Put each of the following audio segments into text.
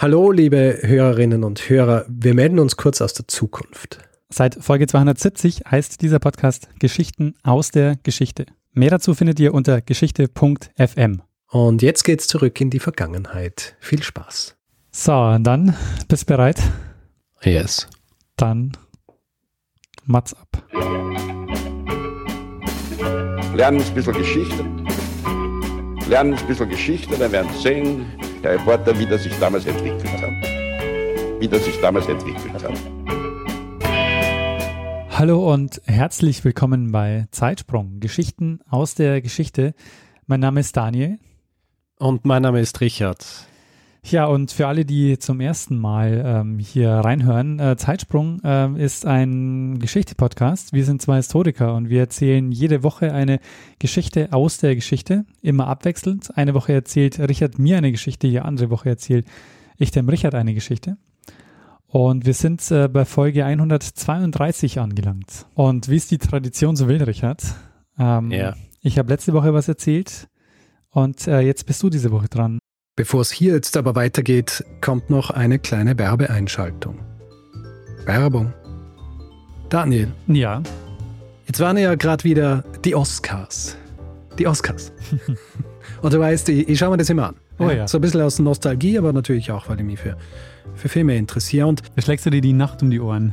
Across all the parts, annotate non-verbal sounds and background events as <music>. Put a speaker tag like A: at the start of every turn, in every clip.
A: Hallo, liebe Hörerinnen und Hörer. Wir melden uns kurz aus der Zukunft.
B: Seit Folge 270 heißt dieser Podcast Geschichten aus der Geschichte. Mehr dazu findet ihr unter geschichte.fm.
A: Und jetzt geht's zurück in die Vergangenheit. Viel Spaß.
B: So, dann bist du bereit?
A: Yes.
B: Dann Mats ab.
C: Lernen ein bisschen Geschichte. Lernen ein bisschen Geschichte, dann werden Sie sehen, der Reporter, wie das sich damals entwickelt hat. Wie das sich damals entwickelt hat.
B: Hallo und herzlich willkommen bei Zeitsprung, Geschichten aus der Geschichte. Mein Name ist Daniel.
A: Und mein Name ist Richard.
B: Ja, und für alle, die zum ersten Mal ähm, hier reinhören, äh, Zeitsprung äh, ist ein Geschichte-Podcast. Wir sind zwei Historiker und wir erzählen jede Woche eine Geschichte aus der Geschichte, immer abwechselnd. Eine Woche erzählt Richard mir eine Geschichte, die andere Woche erzähle ich dem Richard eine Geschichte. Und wir sind äh, bei Folge 132 angelangt. Und wie ist die Tradition so will, Richard? Ähm,
A: Ja.
B: Ich habe letzte Woche was erzählt und äh, jetzt bist du diese Woche dran.
A: Bevor es hier jetzt aber weitergeht, kommt noch eine kleine Werbeeinschaltung. Werbung. Daniel,
B: Ja,
A: jetzt waren ja gerade wieder die Oscars. Die Oscars. <laughs> Und du weißt, ich, ich schaue mir das immer an.
B: Oh ja.
A: So ein bisschen aus Nostalgie, aber natürlich auch, weil ich mich für, für Filme interessiere. Und
B: da schlägst du dir die Nacht um die Ohren.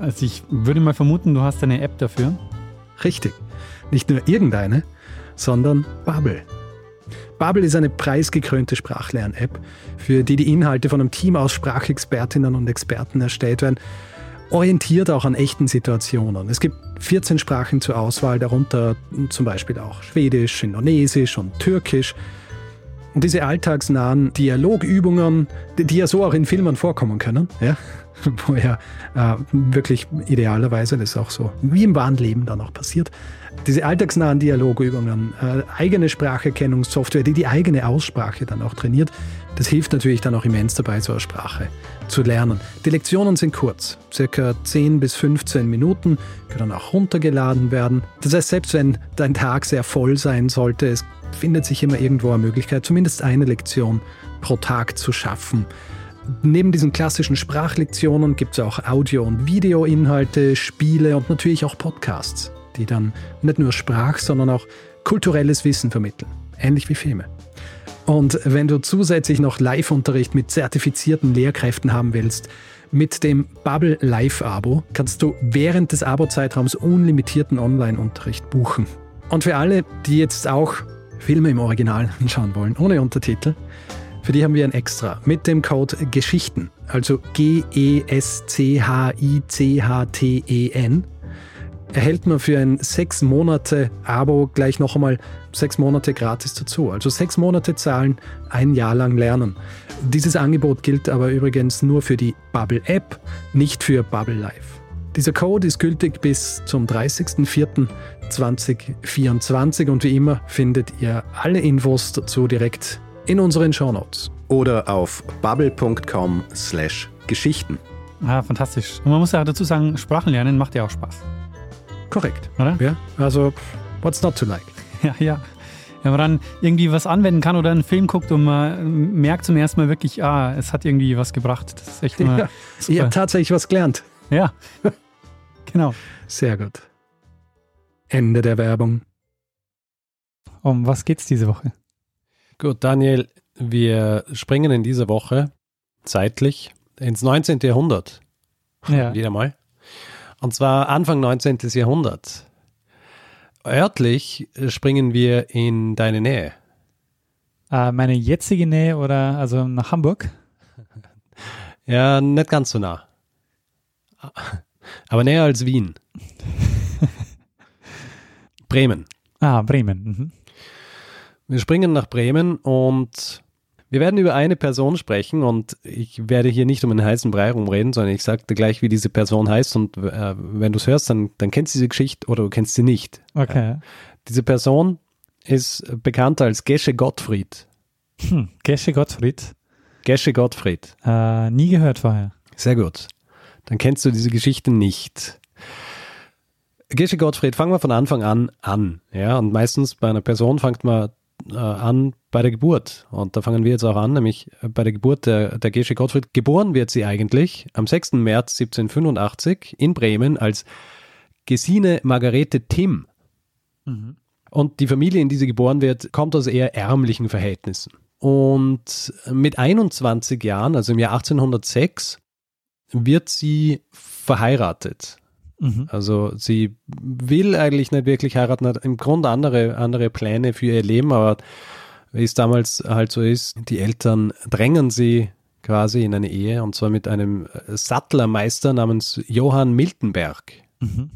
B: Also ich würde mal vermuten, du hast eine App dafür.
A: Richtig. Nicht nur irgendeine, sondern Bubble. Bubble ist eine preisgekrönte Sprachlern-App, für die die Inhalte von einem Team aus Sprachexpertinnen und Experten erstellt werden, orientiert auch an echten Situationen. Es gibt 14 Sprachen zur Auswahl, darunter zum Beispiel auch Schwedisch, Indonesisch und Türkisch. Und diese alltagsnahen Dialogübungen, die, ja so auch in Filmen vorkommen können, ja, <laughs> wo ja äh, wirklich idealerweise das auch so wie im wahren Leben dann auch passiert, diese alltagsnahen Dialogübungen, äh, eigene Spracherkennungssoftware, die die eigene Aussprache dann auch trainiert, das hilft natürlich dann auch immens dabei, so eine Sprache zu lernen. Die Lektionen sind kurz, circa 10 bis 15 Minuten, können auch runtergeladen werden. Das heißt, selbst wenn dein Tag sehr voll sein sollte, es findet sich immer irgendwo eine Möglichkeit, zumindest eine Lektion pro Tag zu schaffen. Neben diesen klassischen Sprachlektionen gibt es auch Audio- und Videoinhalte, Spiele und natürlich auch Podcasts, die dann nicht nur Sprach, sondern auch kulturelles Wissen vermitteln, ähnlich wie Filme. Und wenn du zusätzlich noch Live-Unterricht mit zertifizierten Lehrkräften haben willst, mit dem Bubble Live-Abo kannst du während des Abo-Zeitraums unlimitierten Online-Unterricht buchen. Und für alle, die jetzt auch Filme im Original anschauen wollen, ohne Untertitel, für die haben wir ein Extra mit dem Code Geschichten, also G-E-S-C-H-I-C-H-T-E-N, erhält man für ein sechs Monate Abo gleich noch einmal sechs Monate gratis dazu. Also sechs Monate zahlen, ein Jahr lang lernen. Dieses Angebot gilt aber übrigens nur für die Bubble App, nicht für Bubble Live. Dieser Code ist gültig bis zum 30.04.2024 und wie immer findet ihr alle Infos dazu direkt in unseren Shownotes.
D: oder auf bubble.com slash Geschichten.
B: Ah, fantastisch. Und man muss ja dazu sagen, Sprachen lernen macht ja auch Spaß.
A: Korrekt.
B: Oder?
A: Ja, also what's not to like? <laughs>
B: Ja, ja. Wenn man dann irgendwie was anwenden kann oder einen Film guckt und man merkt zum ersten Mal wirklich, ah, es hat irgendwie was gebracht. Das ist echt <laughs> immer
A: Ja, ich
B: super.
A: habe tatsächlich was gelernt.
B: Ja. <laughs> genau.
A: Sehr gut. Ende der Werbung.
B: Um was geht's diese Woche?
E: Gut, Daniel, wir springen in dieser Woche zeitlich ins 19. Jahrhundert.
B: Ja.
E: Wieder mal. Und zwar Anfang 19. Jahrhundert. Örtlich springen wir in deine Nähe.
B: Äh, meine jetzige Nähe oder also nach Hamburg?
A: Ja, nicht ganz so nah. Aber näher als Wien. Bremen.
B: Ah, Bremen. Mhm.
A: Wir springen nach Bremen und wir werden über eine Person sprechen und ich werde hier nicht um einen heißen Brei rumreden, sondern ich sage dir gleich, wie diese Person heißt und äh, wenn du es hörst, dann, dann kennst du diese Geschichte oder du kennst sie nicht.
B: Okay.
A: Diese Person ist bekannt als Gesche Gottfried.
B: Hm. Gesche Gottfried.
A: Gesche Gottfried.
B: Äh, nie gehört vorher.
A: Sehr gut. Dann kennst du diese Geschichte nicht. Gesche Gottfried, fangen wir von Anfang an an. Ja, und meistens bei einer Person fängt man äh, an bei der Geburt. Und da fangen wir jetzt auch an, nämlich bei der Geburt der, der Gesche Gottfried. Geboren wird sie eigentlich am 6. März 1785 in Bremen als Gesine Margarete Timm.
B: Mhm.
A: Und die Familie, in die sie geboren wird, kommt aus eher ärmlichen Verhältnissen. Und mit 21 Jahren, also im Jahr 1806, wird sie verheiratet.
B: Mhm.
A: Also sie will eigentlich nicht wirklich heiraten, hat im Grunde andere, andere Pläne für ihr Leben, aber wie es damals halt so ist, die Eltern drängen sie quasi in eine Ehe und zwar mit einem Sattlermeister namens Johann Miltenberg.
B: Mhm.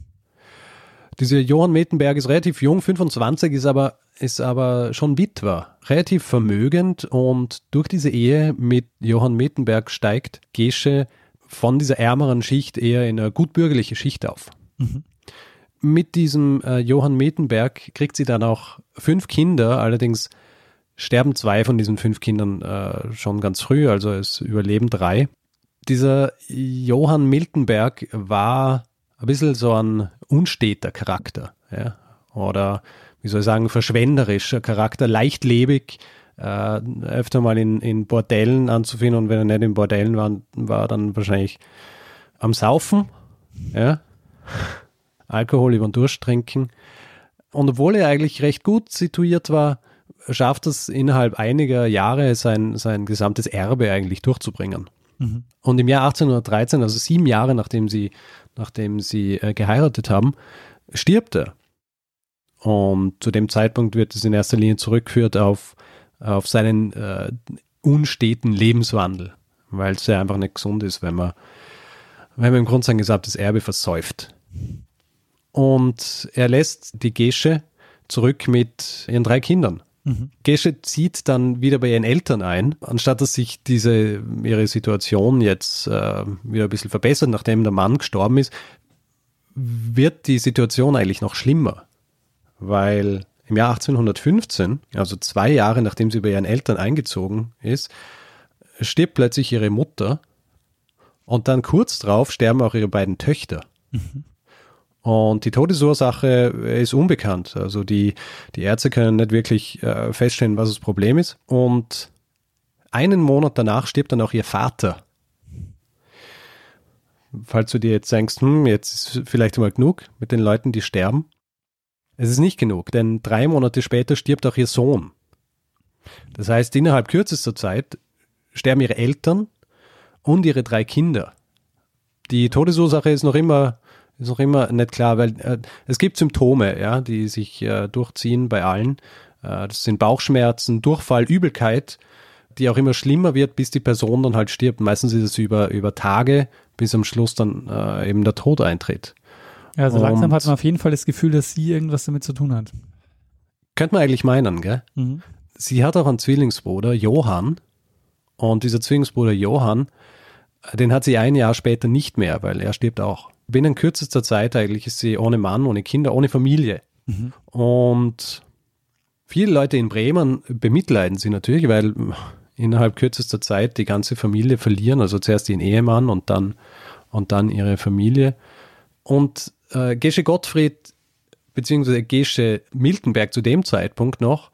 A: Dieser Johann Miltenberg ist relativ jung, 25, ist aber, ist aber schon Witwer, relativ vermögend und durch diese Ehe mit Johann Miltenberg steigt Gesche von dieser ärmeren Schicht eher in eine gutbürgerliche Schicht auf.
B: Mhm.
A: Mit diesem äh, Johann Mettenberg kriegt sie dann auch fünf Kinder, allerdings sterben zwei von diesen fünf Kindern äh, schon ganz früh, also es überleben drei. Dieser Johann Miltenberg war ein bisschen so ein unsteter Charakter, ja, oder wie soll ich sagen, verschwenderischer Charakter, leichtlebig, äh, öfter mal in, in Bordellen anzufinden und wenn er nicht in Bordellen war, war dann wahrscheinlich am Saufen, ja, Alkohol über den Durst trinken. Und obwohl er eigentlich recht gut situiert war, schafft es innerhalb einiger Jahre sein, sein gesamtes Erbe eigentlich durchzubringen.
B: Mhm.
A: Und im Jahr 1813, also sieben Jahre nachdem sie, nachdem sie äh, geheiratet haben, stirbt er. Und zu dem Zeitpunkt wird es in erster Linie zurückgeführt auf, auf seinen äh, unsteten Lebenswandel, weil es ja einfach nicht gesund ist, wenn man, wenn man im Grunde sein gesamtes Erbe versäuft. Und er lässt die Gesche zurück mit ihren drei Kindern.
B: Mhm.
A: Gesche zieht dann wieder bei ihren Eltern ein, anstatt dass sich diese ihre Situation jetzt äh, wieder ein bisschen verbessert, nachdem der Mann gestorben ist, wird die Situation eigentlich noch schlimmer, weil im Jahr 1815, also zwei Jahre nachdem sie bei ihren Eltern eingezogen ist, stirbt plötzlich ihre Mutter und dann kurz darauf sterben auch ihre beiden Töchter. Und die Todesursache ist unbekannt. Also die, die Ärzte können nicht wirklich äh, feststellen, was das Problem ist. Und einen Monat danach stirbt dann auch ihr Vater. Falls du dir jetzt denkst, hm, jetzt ist vielleicht mal genug mit den Leuten, die sterben. Es ist nicht genug, denn drei Monate später stirbt auch ihr Sohn. Das heißt, innerhalb kürzester Zeit sterben ihre Eltern und ihre drei Kinder. Die Todesursache ist noch immer, ist noch immer nicht klar, weil äh, es gibt Symptome, ja, die sich äh, durchziehen bei allen. Äh, das sind Bauchschmerzen, Durchfall, Übelkeit, die auch immer schlimmer wird, bis die Person dann halt stirbt. Meistens ist es über, über Tage, bis am Schluss dann äh, eben der Tod eintritt.
B: Ja, also langsam hat man auf jeden Fall das Gefühl, dass sie irgendwas damit zu tun hat.
A: Könnte man eigentlich meinen, gell?
B: Mhm.
A: Sie hat auch einen Zwillingsbruder, Johann. Und dieser Zwillingsbruder Johann, den hat sie ein Jahr später nicht mehr, weil er stirbt auch. Binnen kürzester Zeit eigentlich ist sie ohne Mann, ohne Kinder, ohne Familie.
B: Mhm.
A: Und viele Leute in Bremen bemitleiden sie natürlich, weil innerhalb kürzester Zeit die ganze Familie verlieren, also zuerst ihren Ehemann und dann, und dann ihre Familie. Und äh, Gesche Gottfried beziehungsweise Gesche Miltenberg zu dem Zeitpunkt noch,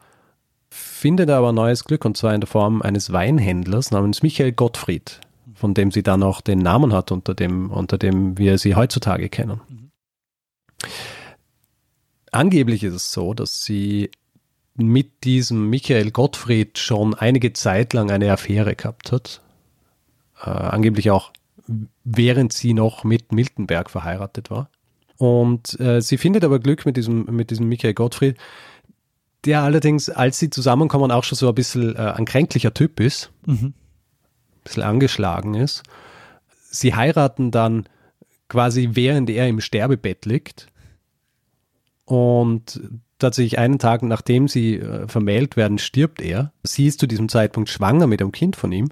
A: findet aber neues Glück und zwar in der Form eines Weinhändlers namens Michael Gottfried, von dem sie dann auch den Namen hat, unter dem, unter dem wir sie heutzutage kennen. Angeblich ist es so, dass sie mit diesem Michael Gottfried schon einige Zeit lang eine Affäre gehabt hat. Äh, angeblich auch während sie noch mit Miltenberg verheiratet war. Und äh, sie findet aber Glück mit diesem, mit diesem Michael Gottfried, der allerdings, als sie zusammenkommen, auch schon so ein bisschen äh, ein kränklicher Typ ist,
B: Mhm.
A: ein bisschen angeschlagen ist. Sie heiraten dann quasi während er im Sterbebett liegt. Und tatsächlich einen Tag nachdem sie äh, vermählt werden, stirbt er. Sie ist zu diesem Zeitpunkt schwanger mit einem Kind von ihm,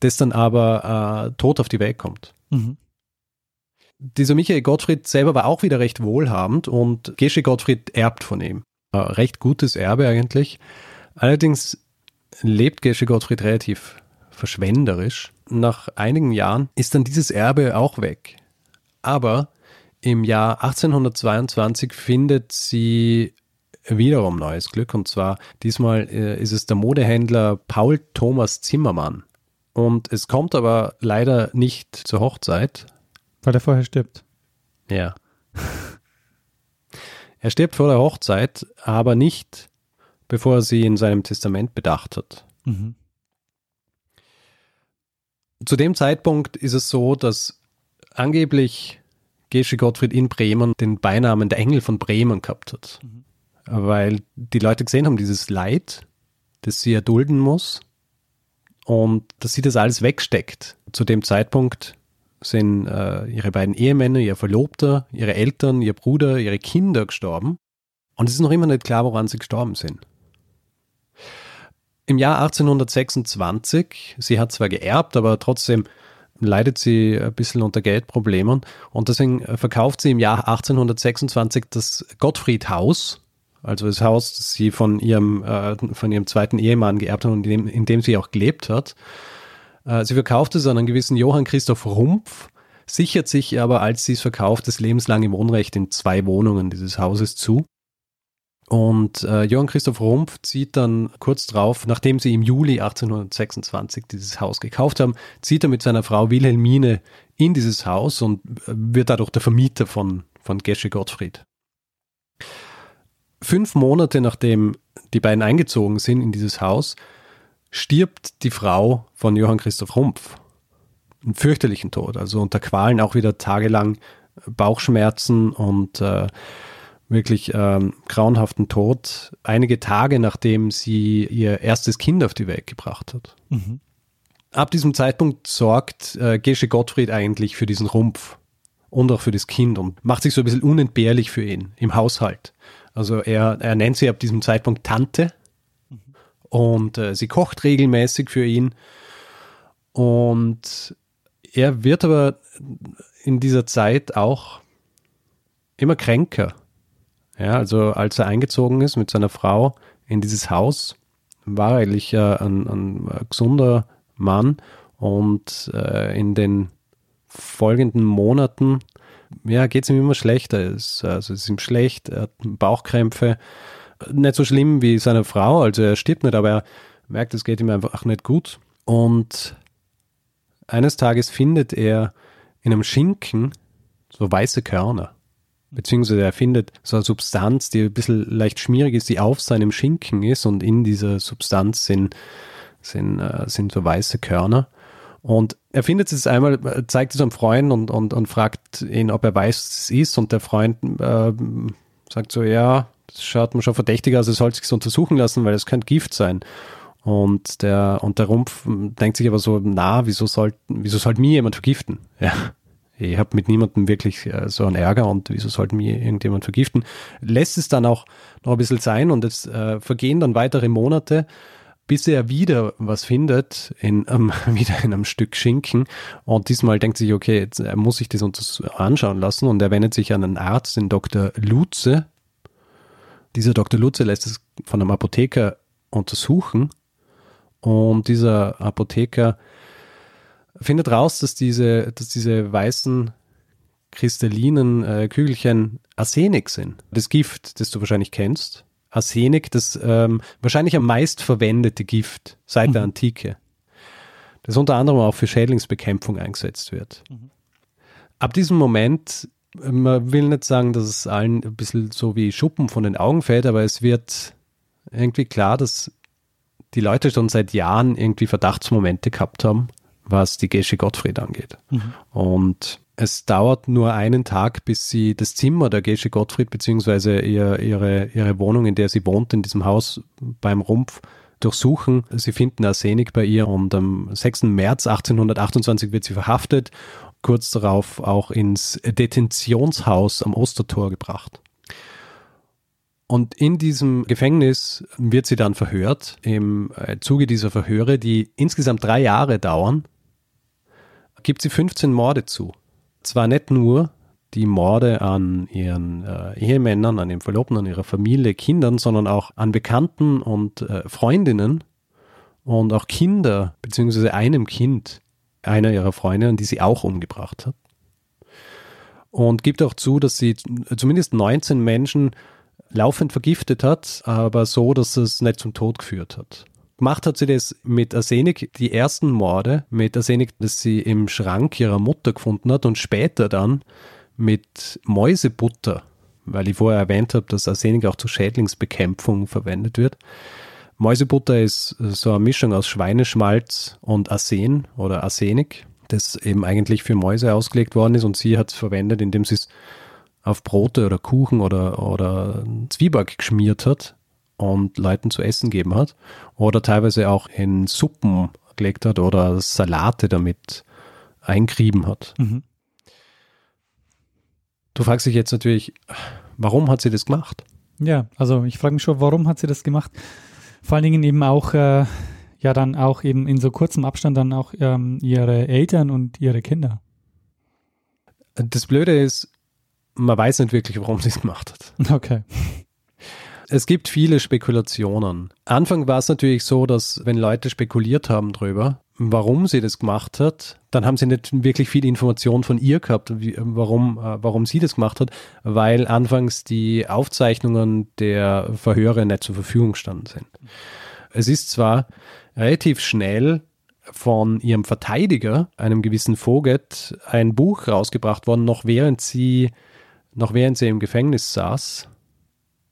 A: das dann aber äh, tot auf die Welt kommt.
B: Mhm.
A: Dieser Michael Gottfried selber war auch wieder recht wohlhabend und Gesche Gottfried erbt von ihm. Äh, recht gutes Erbe eigentlich. Allerdings lebt Gesche Gottfried relativ verschwenderisch. Nach einigen Jahren ist dann dieses Erbe auch weg. Aber im Jahr 1822 findet sie wiederum neues Glück und zwar diesmal äh, ist es der Modehändler Paul Thomas Zimmermann. Und es kommt aber leider nicht zur Hochzeit.
B: Weil er vorher stirbt.
A: Ja. <laughs> er stirbt vor der Hochzeit, aber nicht, bevor er sie in seinem Testament bedacht hat.
B: Mhm.
A: Zu dem Zeitpunkt ist es so, dass angeblich Gesche Gottfried in Bremen den Beinamen der Engel von Bremen gehabt hat. Weil die Leute gesehen haben, dieses Leid, das sie erdulden muss und dass sie das alles wegsteckt. Zu dem Zeitpunkt sind äh, ihre beiden Ehemänner, ihr Verlobter, ihre Eltern, ihr Bruder, ihre Kinder gestorben. Und es ist noch immer nicht klar, woran sie gestorben sind. Im Jahr 1826, sie hat zwar geerbt, aber trotzdem leidet sie ein bisschen unter Geldproblemen und deswegen verkauft sie im Jahr 1826 das Gottfried-Haus, also das Haus, das sie von ihrem, äh, von ihrem zweiten Ehemann geerbt hat und in dem, in dem sie auch gelebt hat. Äh, sie verkauft es an einen gewissen Johann Christoph Rumpf, sichert sich aber, als sie es verkauft, das lebenslange Wohnrecht in zwei Wohnungen dieses Hauses zu. Und äh, Johann Christoph Rumpf zieht dann kurz drauf, nachdem sie im Juli 1826 dieses Haus gekauft haben, zieht er mit seiner Frau Wilhelmine in dieses Haus und äh, wird dadurch der Vermieter von, von Gesche Gottfried. Fünf Monate nachdem die beiden eingezogen sind in dieses Haus, stirbt die Frau von Johann Christoph Rumpf. Einen fürchterlichen Tod, also unter Qualen auch wieder tagelang Bauchschmerzen und äh, wirklich ähm, grauenhaften Tod, einige Tage nachdem sie ihr erstes Kind auf die Welt gebracht hat.
B: Mhm.
A: Ab diesem Zeitpunkt sorgt äh, Gesche Gottfried eigentlich für diesen Rumpf und auch für das Kind und macht sich so ein bisschen unentbehrlich für ihn im Haushalt. Also er, er nennt sie ab diesem Zeitpunkt Tante und äh, sie kocht regelmäßig für ihn und er wird aber in dieser Zeit auch immer kränker. Ja, also als er eingezogen ist mit seiner Frau in dieses Haus, war er eigentlich äh, ein, ein, ein gesunder Mann und äh, in den folgenden Monaten ja, geht es ihm immer schlechter. Es, also es ist ihm schlecht, er hat Bauchkrämpfe. Nicht so schlimm wie seine Frau, also er stirbt nicht, aber er merkt, es geht ihm einfach nicht gut. Und eines Tages findet er in einem Schinken so weiße Körner. Beziehungsweise er findet so eine Substanz, die ein bisschen leicht schmierig ist, die auf seinem Schinken ist und in dieser Substanz sind, sind, äh, sind so weiße Körner. Und er findet es einmal, zeigt es einem Freund und, und, und fragt ihn, ob er weiß, was es ist. Und der Freund äh, sagt so, ja, schaut mir schon verdächtig aus, er soll sich untersuchen lassen, weil es könnte Gift sein. Und der, und der Rumpf denkt sich aber so, na, wieso soll, wieso sollte mir jemand vergiften? <laughs> Ja, ich habe mit niemandem wirklich äh, so einen Ärger und wieso sollte mir irgendjemand vergiften? Lässt es dann auch noch ein bisschen sein und es äh, vergehen dann weitere Monate, bis er wieder was findet, in, ähm, <laughs> wieder in einem Stück Schinken. Und diesmal denkt sich, okay, jetzt äh, muss ich das anschauen lassen. Und er wendet sich an einen Arzt, den Dr. Lutze. Dieser Dr. Lutze lässt es von einem Apotheker untersuchen. Und dieser Apotheker findet raus, dass diese, dass diese weißen kristallinen äh, Kügelchen Arsenik sind. Das Gift, das du wahrscheinlich kennst. Arsenik, das ähm, wahrscheinlich am meist verwendete Gift seit der Antike. Das unter anderem auch für Schädlingsbekämpfung eingesetzt wird. Ab diesem Moment, man will nicht sagen, dass es allen ein bisschen so wie Schuppen von den Augen fällt, aber es wird irgendwie klar, dass die Leute schon seit Jahren irgendwie Verdachtsmomente gehabt haben, was die Gesche Gottfried angeht. Und Es dauert nur einen Tag, bis sie das Zimmer der Gesche Gottfried beziehungsweise ihr, ihre, ihre Wohnung, in der sie wohnt, in diesem Haus beim Rumpf, durchsuchen. Sie finden Arsenik bei ihr und am 6. März 1828 wird sie verhaftet, kurz darauf auch ins Detentionshaus am Ostertor gebracht. Und in diesem Gefängnis wird sie dann verhört. Im äh, Zuge dieser Verhöre, die insgesamt drei Jahre dauern, gibt sie 15 Morde zu zwar nicht nur die Morde an ihren äh, Ehemännern, an den Verlobten, an ihrer Familie, Kindern, sondern auch an Bekannten und äh, Freundinnen und auch Kinder, beziehungsweise einem Kind einer ihrer Freundinnen, die sie auch umgebracht hat. Und gibt auch zu, dass sie zumindest 19 Menschen laufend vergiftet hat, aber so, dass es nicht zum Tod geführt hat. Gemacht hat sie das mit Arsenik, die ersten Morde mit Arsenik, das sie im Schrank ihrer Mutter gefunden hat und später dann mit Mäusebutter, weil ich vorher erwähnt habe, dass Arsenik auch zur Schädlingsbekämpfung verwendet wird. Mäusebutter ist so eine Mischung aus Schweineschmalz und Arsen oder Arsenik, das eben eigentlich für Mäuse ausgelegt worden ist und sie hat es verwendet, indem sie es auf Brote oder Kuchen oder, oder Zwieback geschmiert hat und Leuten zu essen gegeben hat oder teilweise auch in Suppen gelegt hat oder Salate damit eingrieben hat. Mhm. Du fragst dich jetzt natürlich, warum hat sie das gemacht?
B: Ja, also ich frage mich schon, warum hat sie das gemacht? Vor allen Dingen eben auch, äh, ja, dann auch eben in so kurzem Abstand dann auch ähm, ihre Eltern und ihre Kinder.
A: Das Blöde ist, man weiß nicht wirklich, warum <laughs> sie es gemacht hat.
B: Okay.
A: Es gibt viele Spekulationen. Anfang war es natürlich so, dass wenn Leute spekuliert haben drüber, warum sie das gemacht hat, dann haben sie nicht wirklich viel Information von ihr gehabt, wie, warum, äh, warum sie das gemacht hat, weil anfangs die Aufzeichnungen der Verhöre nicht zur Verfügung standen sind. Es ist zwar relativ schnell von ihrem Verteidiger, einem gewissen Voget, ein Buch rausgebracht worden, noch während sie, noch während sie im Gefängnis saß,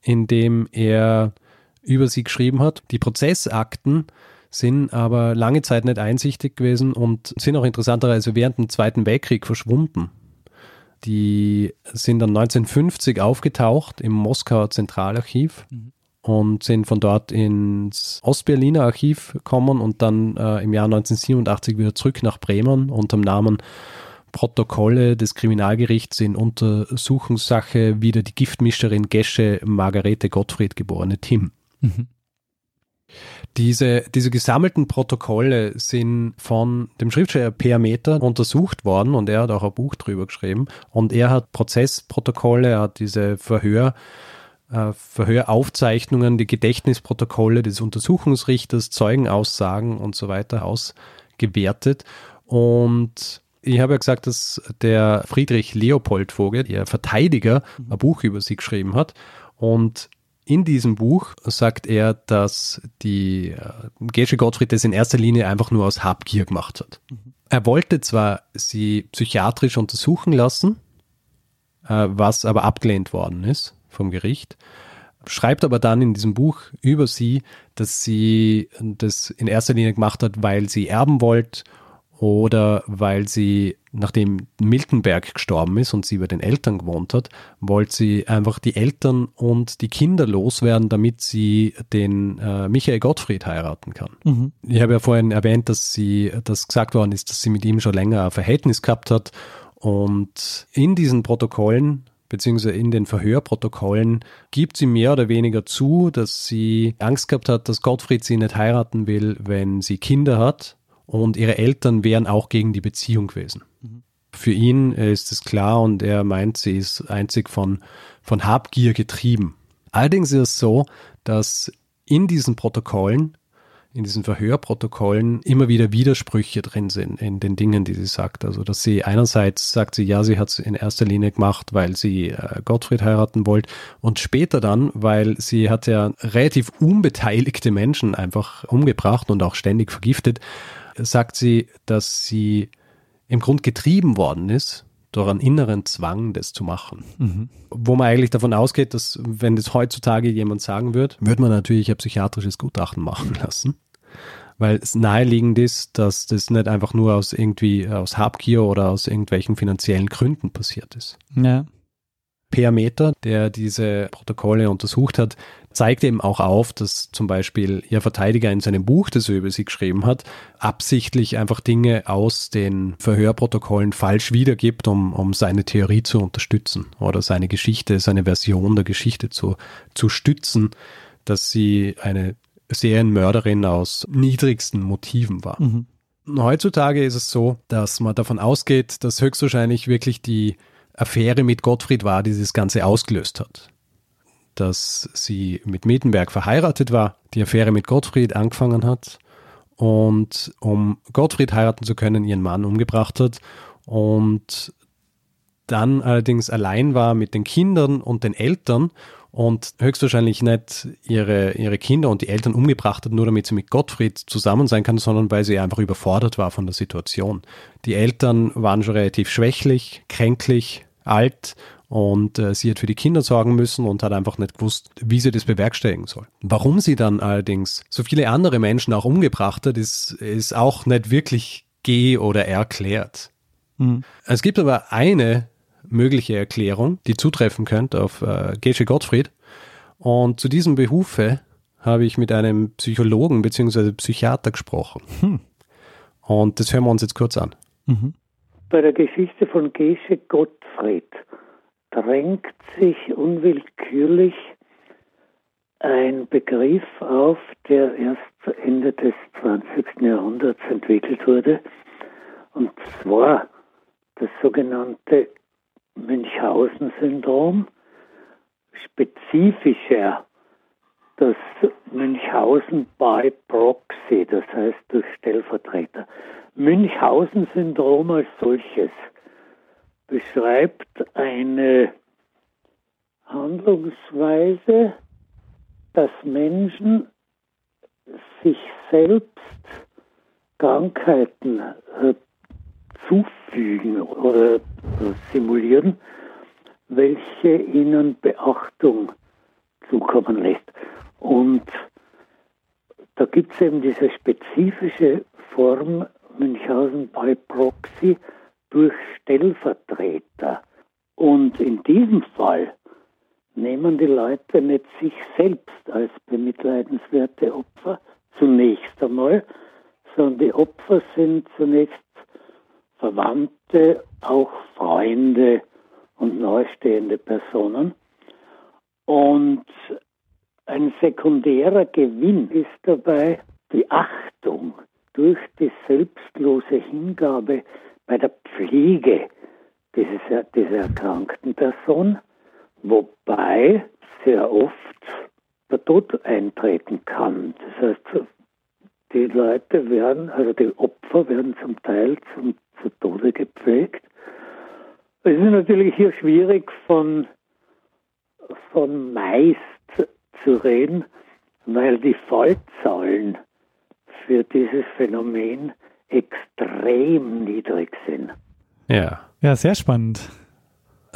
A: in dem er über sie geschrieben hat. Die Prozessakten sind aber lange Zeit nicht einsichtig gewesen und sind auch interessanterweise während dem Zweiten Weltkrieg verschwunden. Die sind dann 1950 aufgetaucht im Moskauer Zentralarchiv mhm. und sind von dort ins Ostberliner Archiv gekommen und dann äh, im Jahr 1987 wieder zurück nach Bremen unter dem Namen Protokolle des Kriminalgerichts in Untersuchungssache wieder die Giftmischerin Gesche Margarete Gottfried geborene Tim. Mhm. Diese, diese gesammelten Protokolle sind von dem Schriftsteller Per Meter untersucht worden und er hat auch ein Buch drüber geschrieben. Und er hat Prozessprotokolle, er hat diese Verhör, äh, Verhöraufzeichnungen, die Gedächtnisprotokolle des Untersuchungsrichters, Zeugenaussagen und so weiter ausgewertet. Und ich habe ja gesagt, dass der Friedrich Leopold Vogel, der Verteidiger, ein Buch über sie geschrieben hat. Und in diesem Buch sagt er, dass die äh, Gesche Gottfried das in erster Linie einfach nur aus Habgier gemacht hat. Mhm. Er wollte zwar sie psychiatrisch untersuchen lassen, äh, was aber abgelehnt worden ist vom Gericht, schreibt aber dann in diesem Buch über sie, dass sie das in erster Linie gemacht hat, weil sie erben wollte oder weil sie, nachdem Miltenberg gestorben ist und sie bei den Eltern gewohnt hat, wollte sie einfach die Eltern und die Kinder loswerden, damit sie den äh, Michael Gottfried heiraten kann. Mhm. Ich habe ja vorhin erwähnt, dass sie, dass gesagt worden ist, dass sie mit ihm schon länger ein Verhältnis gehabt hat und in diesen Protokollen beziehungsweise in den Verhörprotokollen gibt sie mehr oder weniger zu, dass sie Angst gehabt hat, dass Gottfried sie nicht heiraten will, wenn sie Kinder hat und ihre Eltern wären auch gegen die Beziehung gewesen. Für ihn ist es klar und er meint, sie ist einzig von, von Habgier getrieben. Allerdings ist es so, dass in diesen Protokollen, in diesen Verhörprotokollen immer wieder Widersprüche drin sind in den Dingen, die sie sagt. Also, dass sie einerseits sagt sie, ja, sie hat es in erster Linie gemacht, weil sie äh, Gottfried heiraten wollte und später dann, weil sie hat ja relativ unbeteiligte Menschen einfach umgebracht und auch ständig vergiftet sagt sie, dass sie im Grund getrieben worden ist durch einen inneren Zwang, das zu machen. Mhm. Wo man eigentlich davon ausgeht, dass wenn das heutzutage jemand sagen würde, würde man natürlich ein psychiatrisches Gutachten machen <laughs> lassen. weil es naheliegend ist, dass das nicht einfach nur aus irgendwie aus Habgier oder aus irgendwelchen finanziellen Gründen passiert ist.
B: Ja.
A: Per Meter, der diese Protokolle untersucht hat, zeigt eben auch auf, dass zum Beispiel ihr Verteidiger in seinem Buch, das er über sie geschrieben hat, absichtlich einfach Dinge aus den Verhörprotokollen falsch wiedergibt, um, um seine Theorie zu unterstützen oder seine Geschichte, seine Version der Geschichte zu, zu stützen, dass sie eine Serienmörderin aus niedrigsten Motiven war.
B: Mhm.
A: Heutzutage ist es so, dass man davon ausgeht, dass höchstwahrscheinlich wirklich die Affäre mit Gottfried war, die das Ganze ausgelöst hat. Dass sie mit Mietenberg verheiratet war, die Affäre mit Gottfried angefangen hat und um Gottfried heiraten zu können, ihren Mann umgebracht hat und dann allerdings allein war mit den Kindern und den Eltern und höchstwahrscheinlich nicht ihre, ihre Kinder und die Eltern umgebracht hat, nur damit sie mit Gottfried zusammen sein kann, sondern weil sie einfach überfordert war von der Situation. Die Eltern waren schon relativ schwächlich, kränklich, alt und äh, sie hat für die Kinder sorgen müssen und hat einfach nicht gewusst, wie sie das bewerkstelligen soll. Warum sie dann allerdings so viele andere Menschen auch umgebracht hat, ist, ist auch nicht wirklich geh- oder erklärt.
B: Mhm.
A: Es gibt aber eine mögliche Erklärung, die zutreffen könnte auf äh, Gesche Gottfried. Und zu diesem Behufe habe ich mit einem Psychologen bzw. Psychiater gesprochen.
B: Hm.
A: Und das hören wir uns jetzt kurz an.
B: Mhm.
F: Bei der Geschichte von Gesche Gottfried drängt sich unwillkürlich ein Begriff auf, der erst Ende des 20. Jahrhunderts entwickelt wurde, und zwar das sogenannte Münchhausen-Syndrom, spezifischer das Münchhausen by Proxy, das heißt durch Stellvertreter. Münchhausen-Syndrom als solches beschreibt eine Handlungsweise, dass Menschen sich selbst Krankheiten äh, zufügen oder simulieren, welche ihnen Beachtung zukommen lässt. Und da gibt es eben diese spezifische Form Münchhausen bei Proxy durch Stellvertreter. Und in diesem Fall nehmen die Leute nicht sich selbst als bemitleidenswerte Opfer zunächst einmal, sondern die Opfer sind zunächst Verwandte, auch Freunde und nahestehende Personen. Und ein sekundärer Gewinn ist dabei die Achtung durch die selbstlose Hingabe bei der Pflege dieses, dieser erkrankten Person, wobei sehr oft der Tod eintreten kann. Das heißt, die Leute werden, also die Opfer werden zum Teil zum, zu Tode gepflegt. Es ist natürlich hier schwierig von, von meist zu reden, weil die Fallzahlen für dieses Phänomen extrem niedrig sind.
A: Ja.
B: Ja, sehr spannend.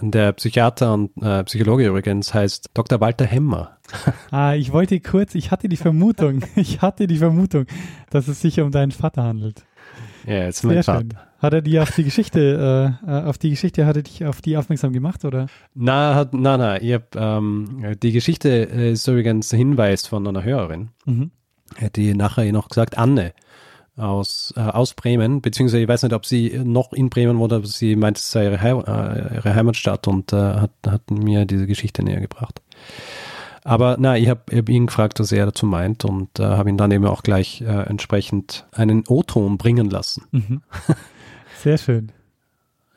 A: Der Psychiater und äh, Psychologe übrigens heißt Dr. Walter Hemmer. <laughs>
B: Ah, ich wollte kurz, ich hatte die Vermutung, <laughs> ich hatte die Vermutung, dass es sich um deinen Vater handelt.
A: Ja, jetzt
B: Sehr
A: mein
B: schön.
A: Vater.
B: Hat er die auf die Geschichte, <laughs> äh, äh, auf die Geschichte, hat er dich auf die aufmerksam gemacht, oder?
A: Na, hat, na, na, ich hab, ähm, die Geschichte äh, ist übrigens ein Hinweis von einer Hörerin.
B: Mhm.
A: Hätte die nachher eh noch gesagt, Anne aus, äh, aus Bremen, beziehungsweise ich weiß nicht, ob sie noch in Bremen wohnt, aber sie meint, es sei ihre, Hei- äh, ihre Heimatstadt und äh, hat, hat mir diese Geschichte näher gebracht. Aber na, ich habe hab ihn gefragt, was er dazu meint und äh, habe ihn dann eben auch gleich äh, entsprechend einen O-Ton bringen lassen.
B: Mhm. <laughs> Sehr schön.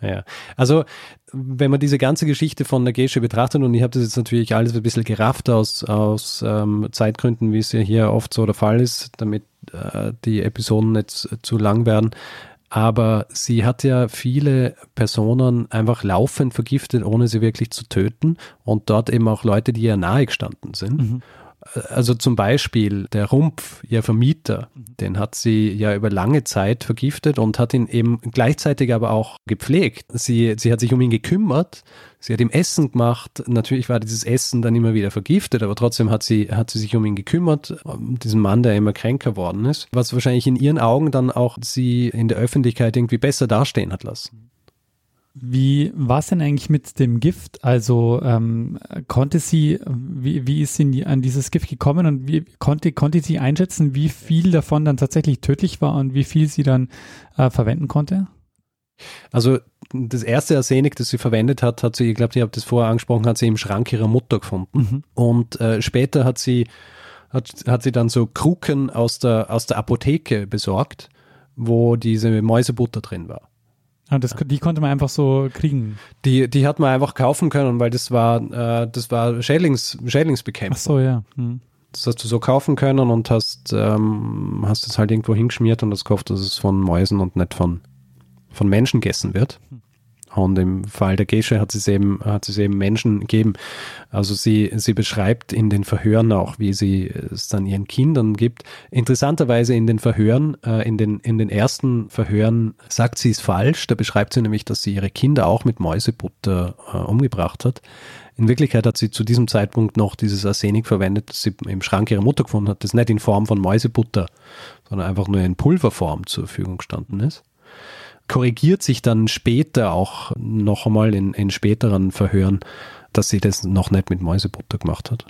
A: Ja, also wenn man diese ganze Geschichte von der Gesche betrachtet, und ich habe das jetzt natürlich alles ein bisschen gerafft aus, aus ähm, Zeitgründen, wie es ja hier oft so der Fall ist, damit äh, die Episoden nicht zu lang werden, aber sie hat ja viele Personen einfach laufend vergiftet, ohne sie wirklich zu töten und dort eben auch Leute, die ihr nahe gestanden sind.
B: Mhm.
A: Also zum Beispiel der Rumpf, ihr Vermieter, den hat sie ja über lange Zeit vergiftet und hat ihn eben gleichzeitig aber auch gepflegt. Sie, sie hat sich um ihn gekümmert, sie hat ihm Essen gemacht. Natürlich war dieses Essen dann immer wieder vergiftet, aber trotzdem hat sie, hat sie sich um ihn gekümmert, um diesen Mann, der immer kränker worden ist, was wahrscheinlich in ihren Augen dann auch sie in der Öffentlichkeit irgendwie besser dastehen hat lassen.
B: Wie war es denn eigentlich mit dem Gift? Also ähm, konnte sie, wie, wie ist sie an dieses Gift gekommen und wie konnte, konnte sie einschätzen, wie viel davon dann tatsächlich tödlich war und wie viel sie dann äh, verwenden konnte?
A: Also das erste Arsenik, das sie verwendet hat, hat sie, ich glaube, ihr habt das vorher angesprochen, hat sie im Schrank ihrer Mutter gefunden. Mhm. Und äh, später hat sie, hat, hat sie dann so Kruken aus der, aus der Apotheke besorgt, wo diese Mäusebutter drin war.
B: Ah, das, die konnte man einfach so kriegen.
A: Die, die hat man einfach kaufen können, weil das war, äh, das war Schädlings, Schädlingsbekämpfung.
B: Ach so, ja. Hm.
A: Das hast du so kaufen können und hast, ähm, hast es halt irgendwo hingeschmiert und das gehofft, dass es von Mäusen und nicht von, von Menschen gegessen wird. Hm. Und im Fall der Gesche hat es eben, hat es eben Menschen gegeben. Also sie, sie beschreibt in den Verhören auch, wie sie es dann ihren Kindern gibt. Interessanterweise in den Verhören, äh, in den, in den ersten Verhören sagt sie es falsch. Da beschreibt sie nämlich, dass sie ihre Kinder auch mit Mäusebutter äh, umgebracht hat. In Wirklichkeit hat sie zu diesem Zeitpunkt noch dieses Arsenik verwendet, das sie im Schrank ihrer Mutter gefunden hat, das nicht in Form von Mäusebutter, sondern einfach nur in Pulverform zur Verfügung gestanden ist korrigiert sich dann später auch noch einmal in, in späteren Verhören, dass sie das noch nicht mit Mäusebutter gemacht hat.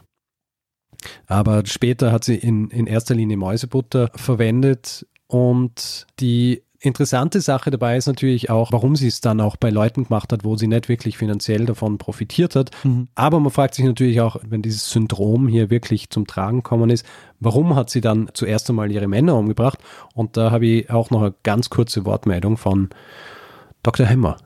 A: Aber später hat sie in, in erster Linie Mäusebutter verwendet und die Interessante Sache dabei ist natürlich auch, warum sie es dann auch bei Leuten gemacht hat, wo sie nicht wirklich finanziell davon profitiert hat. Mhm. Aber man fragt sich natürlich auch, wenn dieses Syndrom hier wirklich zum Tragen gekommen ist, warum hat sie dann zuerst einmal ihre Männer umgebracht? Und da habe ich auch noch eine ganz kurze Wortmeldung von Dr. Hemmer.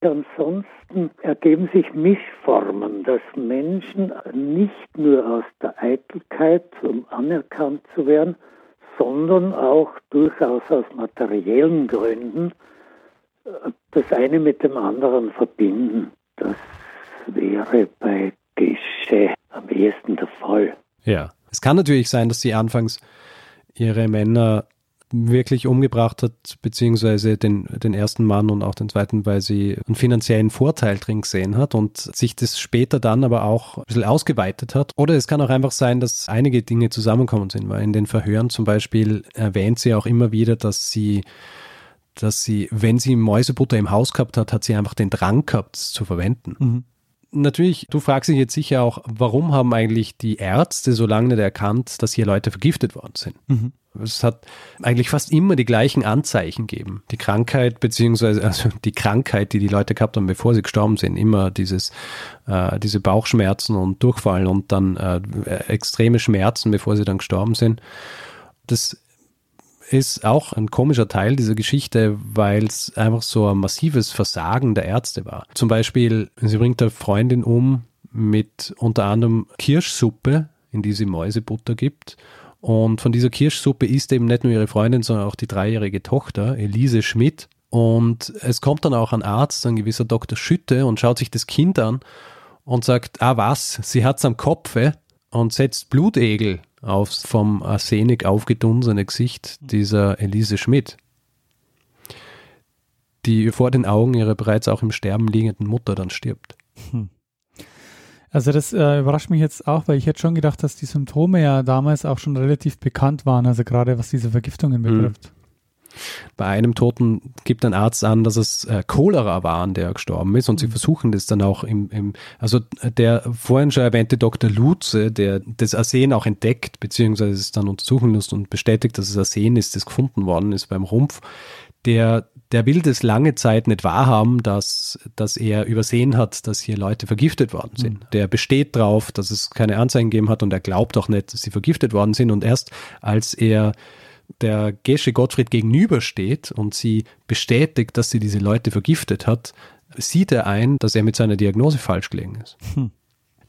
F: Ansonsten ergeben sich Mischformen, dass Menschen nicht nur aus der Eitelkeit, um anerkannt zu werden, sondern auch durchaus aus materiellen Gründen äh, das eine mit dem anderen verbinden. Das wäre bei Gesche am ehesten der Fall.
A: Ja, es kann natürlich sein, dass sie anfangs ihre Männer wirklich umgebracht hat, beziehungsweise den, den ersten Mann und auch den zweiten, weil sie einen finanziellen Vorteil drin gesehen hat und sich das später dann aber auch ein bisschen ausgeweitet hat. Oder es kann auch einfach sein, dass einige Dinge zusammenkommen sind, weil in den Verhören zum Beispiel erwähnt sie auch immer wieder, dass sie dass sie, wenn sie Mäusebutter im Haus gehabt hat, hat sie einfach den Drang gehabt, es zu verwenden. Mhm natürlich, du fragst dich jetzt sicher auch, warum haben eigentlich die Ärzte so lange nicht erkannt, dass hier Leute vergiftet worden sind? Mhm. Es hat eigentlich fast immer die gleichen Anzeichen gegeben. Die Krankheit, beziehungsweise <laughs> also die Krankheit, die die Leute gehabt haben, bevor sie gestorben sind. Immer dieses, äh, diese Bauchschmerzen und Durchfallen und dann äh, extreme Schmerzen, bevor sie dann gestorben sind. Das ist auch ein komischer Teil dieser Geschichte, weil es einfach so ein massives Versagen der Ärzte war. Zum Beispiel, sie bringt eine Freundin um mit unter anderem Kirschsuppe, in die sie Mäusebutter gibt und von dieser Kirschsuppe isst eben nicht nur ihre Freundin, sondern auch die dreijährige Tochter, Elise Schmidt. Und es kommt dann auch ein Arzt, ein gewisser Dr. Schütte, und schaut sich das Kind an und sagt, ah was, sie hat's am Kopfe und setzt Blutegel aufs vom Arsenik aufgedunsene Gesicht dieser Elise Schmidt, die vor den Augen ihrer bereits auch im Sterben liegenden Mutter dann stirbt. Hm.
B: Also das äh, überrascht mich jetzt auch, weil ich hätte schon gedacht, dass die Symptome ja damals auch schon relativ bekannt waren, also gerade was diese Vergiftungen mhm. betrifft. Mhm.
A: Bei einem Toten gibt ein Arzt an, dass es äh, Cholera war, an der gestorben ist und mhm. sie versuchen das dann auch im, im, also der vorhin schon erwähnte Dr. Lutze, der das Arsen auch entdeckt, beziehungsweise es dann untersuchen lässt und bestätigt, dass es Arsen ist, das gefunden worden ist beim Rumpf, der der will das lange Zeit nicht wahrhaben, dass, dass er übersehen hat, dass hier Leute vergiftet worden sind. Mhm. Der besteht drauf, dass es keine Anzeigen gegeben hat und er glaubt auch nicht, dass sie vergiftet worden sind. Und erst als er der Gesche Gottfried gegenübersteht und sie bestätigt, dass sie diese Leute vergiftet hat, sieht er ein, dass er mit seiner Diagnose falsch gelegen ist. Hm.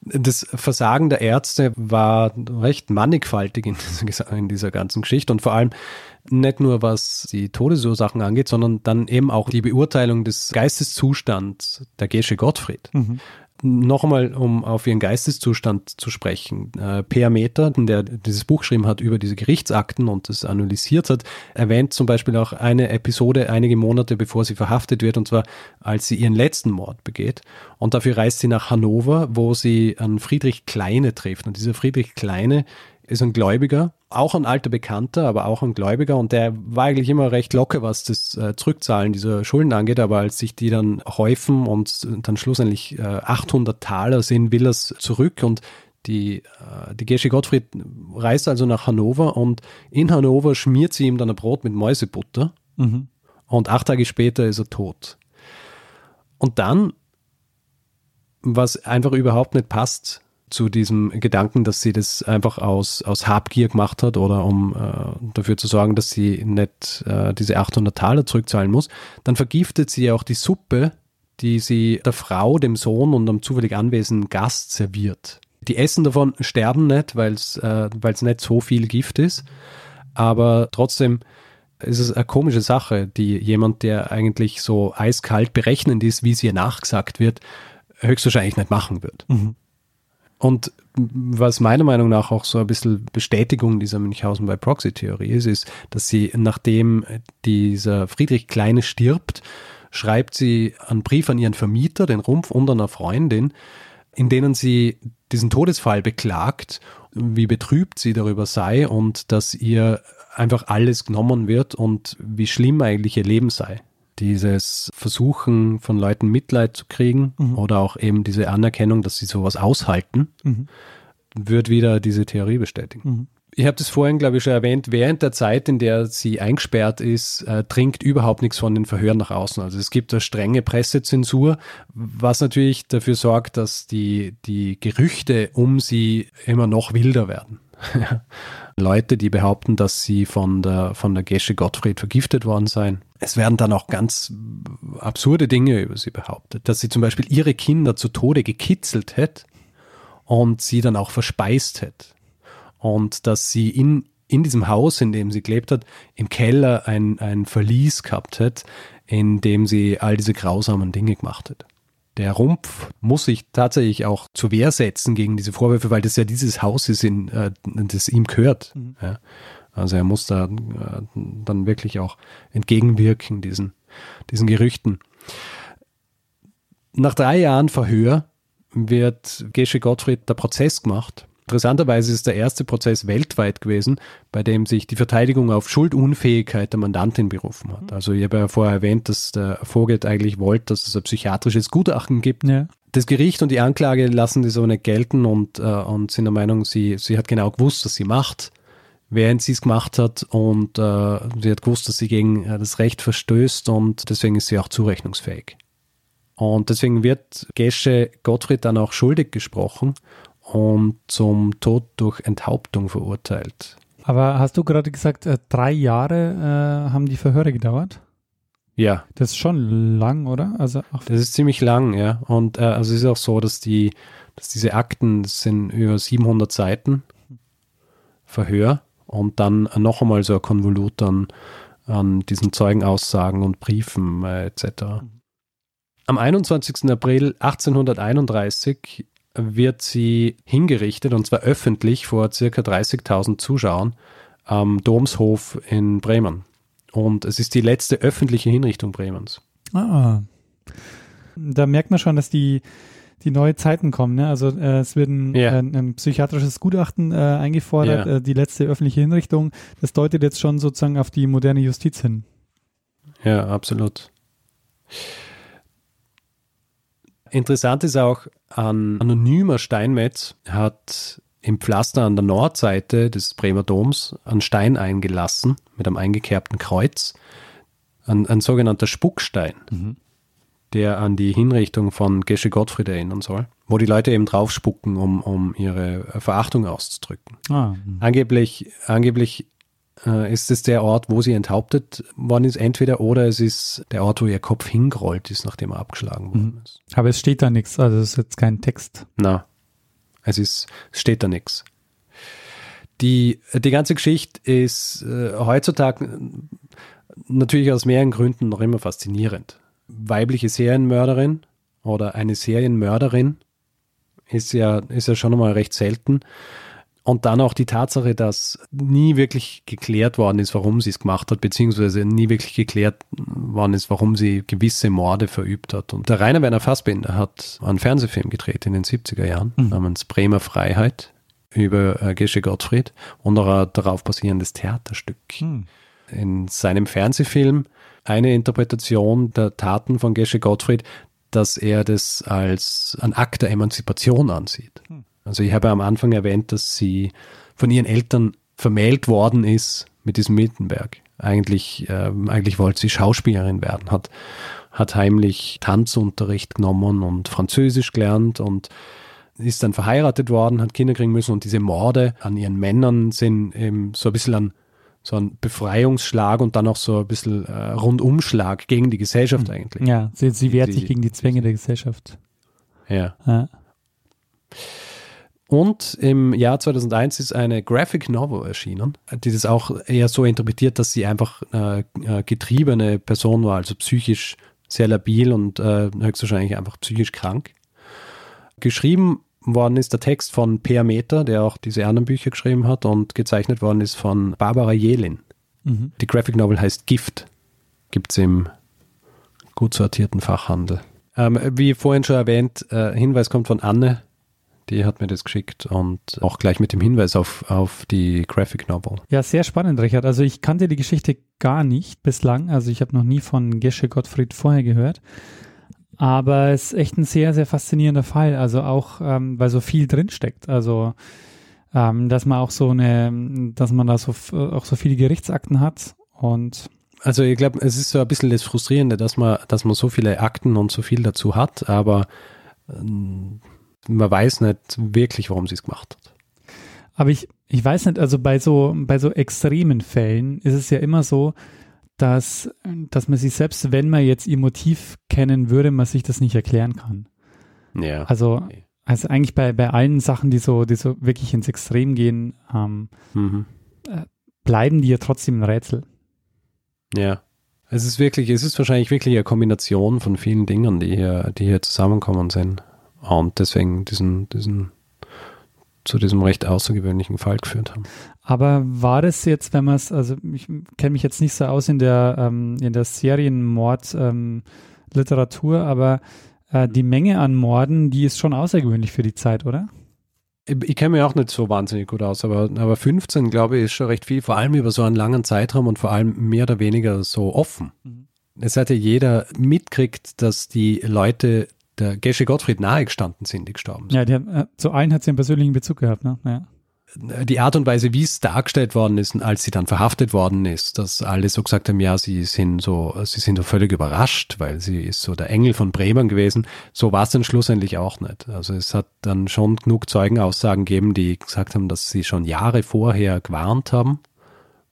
A: Das Versagen der Ärzte war recht mannigfaltig in <laughs> dieser, in dieser ganzen Geschichte und vor allem nicht nur was die Todesursachen angeht, sondern dann eben auch die Beurteilung des Geisteszustands der Gesche Gottfried. Mhm. Noch einmal, um auf ihren Geisteszustand zu sprechen. Äh, Per Meter, der dieses Buch geschrieben hat über diese Gerichtsakten und das analysiert hat, erwähnt zum Beispiel auch eine Episode einige Monate bevor sie verhaftet wird, und zwar als sie ihren letzten Mord begeht. Und dafür reist sie nach Hannover, wo sie an Friedrich Kleine trifft. Und dieser Friedrich Kleine ist ein Gläubiger, auch ein alter Bekannter, aber auch ein Gläubiger und der war eigentlich immer recht locker, was das äh, Zurückzahlen dieser Schulden angeht, aber als sich die dann häufen und dann schlussendlich äh, 800 Taler sind, will er es zurück und die, äh, die Gesche Gottfried reist also nach Hannover und in Hannover schmiert sie ihm dann ein Brot mit Mäusebutter
B: Mhm.
A: und acht Tage später ist er tot. Und dann, was einfach überhaupt nicht passt zu diesem Gedanken, dass sie das einfach aus, aus Habgier gemacht hat oder um äh, dafür zu sorgen, dass sie nicht äh, diese 800 Taler zurückzahlen muss, dann vergiftet sie auch die Suppe, die sie der Frau, dem Sohn und einem zufällig anwesenden Gast serviert. Die essen davon, sterben nicht, weil es äh, nicht so viel Gift ist, aber trotzdem ist es eine komische Sache, die jemand, der eigentlich so eiskalt berechnend ist, wie es ihr nachgesagt wird, höchstwahrscheinlich nicht machen wird.
B: Mhm.
A: Und was meiner Meinung nach auch so ein bisschen Bestätigung dieser Münchhausen bei Proxy-Theorie ist, ist, dass sie, nachdem dieser Friedrich Kleine stirbt, schreibt sie einen Brief an ihren Vermieter, den Rumpf, und einer Freundin, in denen sie diesen Todesfall beklagt, wie betrübt sie darüber sei und dass ihr einfach alles genommen wird und wie schlimm eigentlich ihr Leben sei. Dieses Versuchen von Leuten Mitleid zu kriegen
B: Mhm.
A: oder auch eben diese Anerkennung, dass sie sowas aushalten,
B: Mhm.
A: wird wieder diese Theorie bestätigen.
B: Mhm.
A: Ich habe das vorhin, glaube ich, schon erwähnt, während der Zeit, in der sie eingesperrt ist, äh, dringt überhaupt nichts von den Verhören nach außen. Also es gibt eine strenge Pressezensur, was natürlich dafür sorgt, dass die, die Gerüchte um sie immer noch wilder werden. <laughs> Leute, die behaupten, dass sie von der, von der Gesche Gottfried vergiftet worden seien. Es werden dann auch ganz absurde Dinge über sie behauptet, dass sie zum Beispiel ihre Kinder zu Tode gekitzelt hätte und sie dann auch verspeist hätte und dass sie in, in diesem Haus, in dem sie gelebt hat, im Keller ein, ein Verlies gehabt hat, in dem sie all diese grausamen Dinge gemacht hat. Der Rumpf muss sich tatsächlich auch zur Wehr setzen gegen diese Vorwürfe, weil das ja dieses Haus ist, in, äh, das ihm gehört. Ja. Also er muss da äh, dann wirklich auch entgegenwirken, diesen, diesen Gerüchten. Nach drei Jahren Verhör wird Gesche Gottfried der Prozess gemacht. Interessanterweise ist der erste Prozess weltweit gewesen, bei dem sich die Verteidigung auf Schuldunfähigkeit der Mandantin berufen hat. Also ich habe ja vorher erwähnt, dass der Vogel eigentlich wollte, dass es ein psychiatrisches Gutachten gibt.
B: Ja.
A: Das Gericht und die Anklage lassen das so nicht gelten und, äh, und sind der Meinung, sie, sie hat genau gewusst, was sie macht, während sie es gemacht hat und äh, sie hat gewusst, dass sie gegen äh, das Recht verstößt und deswegen ist sie auch zurechnungsfähig. Und deswegen wird Gesche Gottfried dann auch schuldig gesprochen und zum Tod durch Enthauptung verurteilt.
B: Aber hast du gerade gesagt, äh, drei Jahre äh, haben die Verhöre gedauert?
A: Ja,
B: Das ist schon lang, oder? Also
A: das ist ziemlich lang, ja. Und äh, also es ist auch so, dass die, dass diese Akten sind über 700 Seiten Verhör und dann noch einmal so ein Konvolut an, an diesen Zeugenaussagen und Briefen äh, etc. Am 21. April 1831 wird sie hingerichtet und zwar öffentlich vor circa 30.000 Zuschauern am Domshof in Bremen. Und es ist die letzte öffentliche Hinrichtung Bremens.
B: ah, da merkt man schon, dass die, die neue Zeiten kommen. Ne? Also äh, es wird ein,
A: Ja.
B: äh, ein psychiatrisches Gutachten äh, eingefordert,
A: Ja.
B: äh, die letzte öffentliche Hinrichtung. Das deutet jetzt schon sozusagen auf die moderne Justiz hin.
A: Ja, absolut. Interessant ist auch, ein anonymer Steinmetz hat im Pflaster an der Nordseite des Bremer Doms einen Stein eingelassen mit einem eingekerbten Kreuz, ein, ein sogenannter Spuckstein, der an die Hinrichtung von Gesche Gottfried erinnern soll, wo die Leute eben drauf spucken, um, um ihre Verachtung auszudrücken.
B: Ah,
A: Angeblich, angeblich äh, ist es der Ort, wo sie enthauptet worden ist, entweder oder es ist der Ort, wo ihr Kopf hingerollt ist, nachdem er abgeschlagen worden ist.
B: aber es steht da nichts, also es ist jetzt kein Text.
A: Na, es ist, es steht da nichts. Die, die ganze Geschichte ist äh, heutzutage äh, natürlich aus mehreren Gründen noch immer faszinierend. Weibliche Serienmörderin oder eine Serienmörderin ist ja, ist ja schon einmal recht selten. Und dann auch die Tatsache, dass nie wirklich geklärt worden ist, warum sie es gemacht hat, beziehungsweise nie wirklich geklärt worden ist, warum sie gewisse Morde verübt hat. Und der Rainer Werner Fassbinder hat einen Fernsehfilm gedreht in den 70er Jahren mhm. namens Bremer Freiheit über äh, Gesche Gottfried und auch ein darauf basierendes Theaterstück. Mhm. In seinem Fernsehfilm eine Interpretation der Taten von Gesche Gottfried, dass er das als ein Akt der Emanzipation ansieht. Mhm. Also ich habe am Anfang erwähnt, dass sie von ihren Eltern vermählt worden ist mit diesem Miltenberg. Eigentlich, äh, eigentlich wollte sie Schauspielerin werden, hat, hat heimlich Tanzunterricht genommen und Französisch gelernt und ist dann verheiratet worden, hat Kinder kriegen müssen und diese Morde an ihren Männern sind eben so ein bisschen an so ein Befreiungsschlag und dann auch so ein bisschen äh, Rundumschlag gegen die Gesellschaft hm. eigentlich.
B: Ja, sie, sie wehrt sich gegen die Zwänge der Gesellschaft.
A: Ja. ja. Und im Jahr 2001 ist eine Graphic Novel erschienen, die das auch eher so interpretiert, dass sie einfach äh, äh, getriebene Person war, also psychisch sehr labil und äh, höchstwahrscheinlich einfach psychisch krank. Geschrieben worden ist der Text von Per Meter, der auch diese anderen Bücher geschrieben hat, und gezeichnet worden ist von Barbara Jelin. Mhm. Die Graphic Novel heißt Gift, gibt es im gut sortierten Fachhandel. Ähm, wie vorhin schon erwähnt, äh, Hinweis kommt von Anne die hat mir das geschickt und auch gleich mit dem Hinweis auf, auf die Graphic Novel.
B: Ja, sehr spannend, Richard. Also ich kannte die Geschichte gar nicht bislang. Also ich habe noch nie von Gesche Gottfried vorher gehört. Aber es ist echt ein sehr, sehr faszinierender Fall. Also auch, ähm, weil so viel drinsteckt. Also ähm, dass man auch so eine, dass man da so auch so viele Gerichtsakten hat und
A: also ich glaube, es ist so ein bisschen das Frustrierende, dass man, dass man so viele Akten und so viel dazu hat, aber ähm, man weiß nicht wirklich, warum sie es gemacht hat.
B: Aber ich, ich weiß nicht, also bei so, bei so extremen Fällen ist es ja immer so, dass, dass man sich selbst, wenn man jetzt ihr Motiv kennen würde, man sich das nicht erklären kann.
A: Ja.
B: Also, also eigentlich bei, bei allen Sachen, die so, die so wirklich ins Extrem gehen, ähm, mhm. äh, bleiben die ja trotzdem ein Rätsel.
A: Ja. Es ist wirklich, es ist wahrscheinlich wirklich eine Kombination von vielen Dingen, die hier, die hier zusammenkommen sind und deswegen diesen, diesen zu diesem recht außergewöhnlichen Fall geführt haben.
B: Aber war das jetzt, wenn man es, also ich kenne mich jetzt nicht so aus in der, ähm, in der Serienmord-Literatur, ähm, aber äh, die Menge an Morden, die ist schon außergewöhnlich für die Zeit, oder?
A: Ich, ich kenne mich auch nicht so wahnsinnig gut aus, aber, aber 15, glaube ich, ist schon recht viel, vor allem über so einen langen Zeitraum und vor allem mehr oder weniger so offen. Mhm. Es hat ja jeder mitgekriegt, dass die Leute der Gesche Gottfried nahe gestanden sind, die gestorben sind.
B: Ja, die, äh, zu allen hat sie einen persönlichen Bezug gehabt, ne? Ja.
A: Die Art und Weise, wie es dargestellt worden ist, als sie dann verhaftet worden ist, dass alle so gesagt haben, ja, sie sind so, sie sind so völlig überrascht, weil sie ist so der Engel von Bremen gewesen. So war es dann schlussendlich auch nicht. Also es hat dann schon genug Zeugenaussagen gegeben, die gesagt haben, dass sie schon Jahre vorher gewarnt haben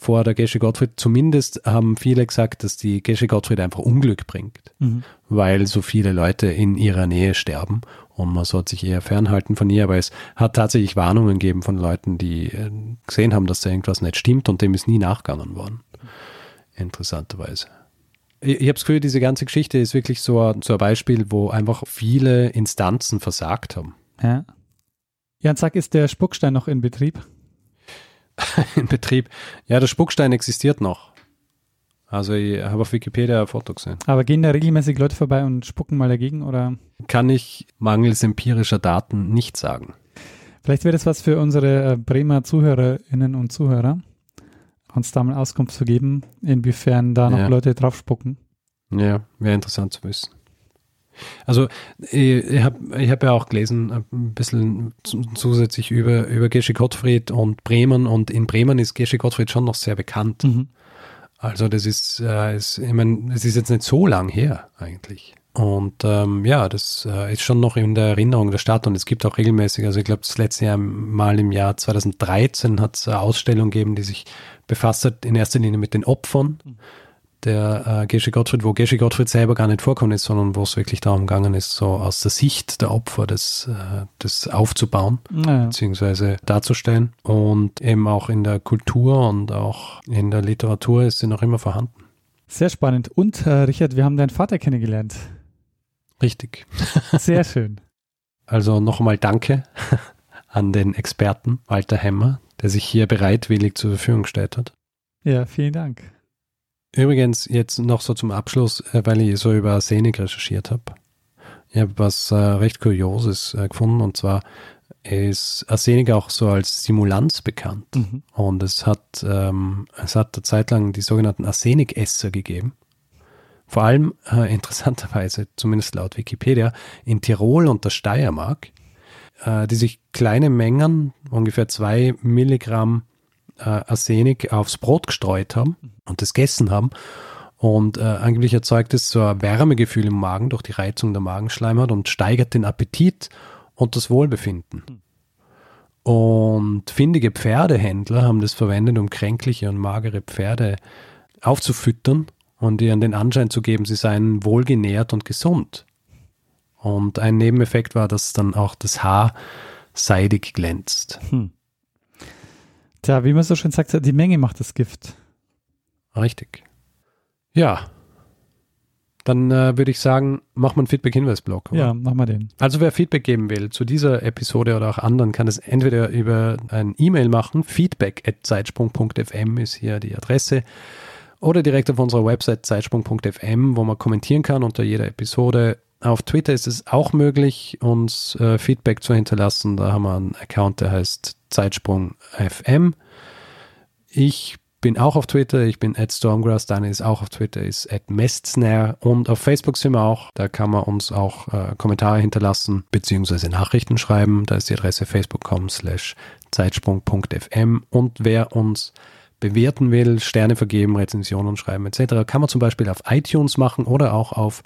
A: vor der Gesche Gottfried. Zumindest haben viele gesagt, dass die Gesche Gottfried einfach Unglück bringt, mhm. weil so viele Leute in ihrer Nähe sterben und man sollte sich eher fernhalten von ihr. Aber es hat tatsächlich Warnungen gegeben von Leuten, die äh, gesehen haben, dass da irgendwas nicht stimmt und dem ist nie nachgegangen worden. Interessanterweise. Ich, ich habe das Gefühl, diese ganze Geschichte ist wirklich so ein, so ein Beispiel, wo einfach viele Instanzen versagt haben.
B: Ja. Jan, sag, ist der Spuckstein noch in Betrieb? <laughs>
A: in Betrieb. Ja, der Spuckstein existiert noch. Also ich habe auf Wikipedia ein Foto gesehen.
B: Aber gehen da regelmäßig Leute vorbei und spucken mal dagegen oder?
A: Kann ich mangels empirischer Daten nicht sagen.
B: Vielleicht wäre das was für unsere äh, Bremer Zuhörerinnen und Zuhörer, uns da mal Auskunft zu geben, inwiefern da noch ja. Leute drauf spucken.
A: Ja, wäre interessant zu wissen. Also ich habe ich hab ja auch gelesen, ein bisschen zusätzlich über, über Gesche Gottfried und Bremen und in Bremen ist Gesche Gottfried schon noch sehr bekannt. Mhm. Also das ist, äh, ist, ich meine, es ist jetzt nicht so lang her eigentlich. Und ähm, ja, das äh, ist schon noch in der Erinnerung der Stadt und es gibt auch regelmäßig, also ich glaube, das letzte Jahr mal im Jahr 2013 hat es eine Ausstellung gegeben, die sich befasst hat in erster Linie mit den Opfern. Mhm der äh, Gesche Gottfried, wo Gesche Gottfried selber gar nicht vorkommen ist, sondern wo es wirklich darum gegangen ist, so aus der Sicht der Opfer das, äh, das aufzubauen, naja. beziehungsweise darzustellen. Und eben auch in der Kultur und auch in der Literatur ist sie noch immer vorhanden.
B: Sehr spannend. Und äh, Richard, wir haben deinen Vater kennengelernt.
A: Richtig. <laughs>
B: Sehr schön.
A: Also nochmal Danke <laughs> an den Experten Walter Hemmer, der sich hier bereitwillig zur Verfügung gestellt hat.
B: Ja, vielen Dank.
A: Übrigens, jetzt noch so zum Abschluss, äh, weil ich so über Arsenik recherchiert habe. Ich habe was äh, recht Kurioses äh, gefunden und zwar ist Arsenik auch so als Simulanz bekannt.
B: Mhm.
A: Und es hat, ähm, es hat eine Zeit lang die sogenannten Arsenikesser gegeben. Vor allem äh, <laughs> interessanterweise, zumindest laut Wikipedia, in Tirol und der Steiermark, äh, die sich kleine Mengen, ungefähr zwei Milligramm äh, Arsenik aufs Brot gestreut haben und das gegessen haben. Und äh, angeblich erzeugt es so ein Wärmegefühl im Magen durch die Reizung der Magenschleimhaut und steigert den Appetit und das Wohlbefinden. Und findige Pferdehändler haben das verwendet, um kränkliche und magere Pferde aufzufüttern und ihnen den Anschein zu geben, sie seien wohlgenährt und gesund. Und ein Nebeneffekt war, dass dann auch das Haar seidig glänzt.
B: Hm. Tja, wie man so schön sagt, die Menge macht das Gift.
A: Richtig. Ja. Dann äh, würde ich sagen, mach mal einen Feedback-Hinweis-Blog. oder?
B: Ja, mach mal den.
A: Also wer Feedback geben will zu dieser Episode oder auch anderen, kann es entweder über ein E-Mail machen, feedback.zeitsprung.fm ist hier die Adresse, oder direkt auf unserer Website zeitsprung.fm, wo man kommentieren kann unter jeder Episode. Auf Twitter ist es auch möglich, uns äh, Feedback zu hinterlassen. Da haben wir einen Account, der heißt Zeitsprung.fm. Ich bin auch auf Twitter, ich bin at Stormgrass, Daniel ist auch auf Twitter, ist at Mestsnare und auf Facebook sind wir auch, da kann man uns auch äh, Kommentare hinterlassen, beziehungsweise Nachrichten schreiben, da ist die Adresse facebook.com slash zeitsprung.fm und wer uns bewerten will, Sterne vergeben, Rezensionen schreiben etc., kann man zum Beispiel auf iTunes machen oder auch auf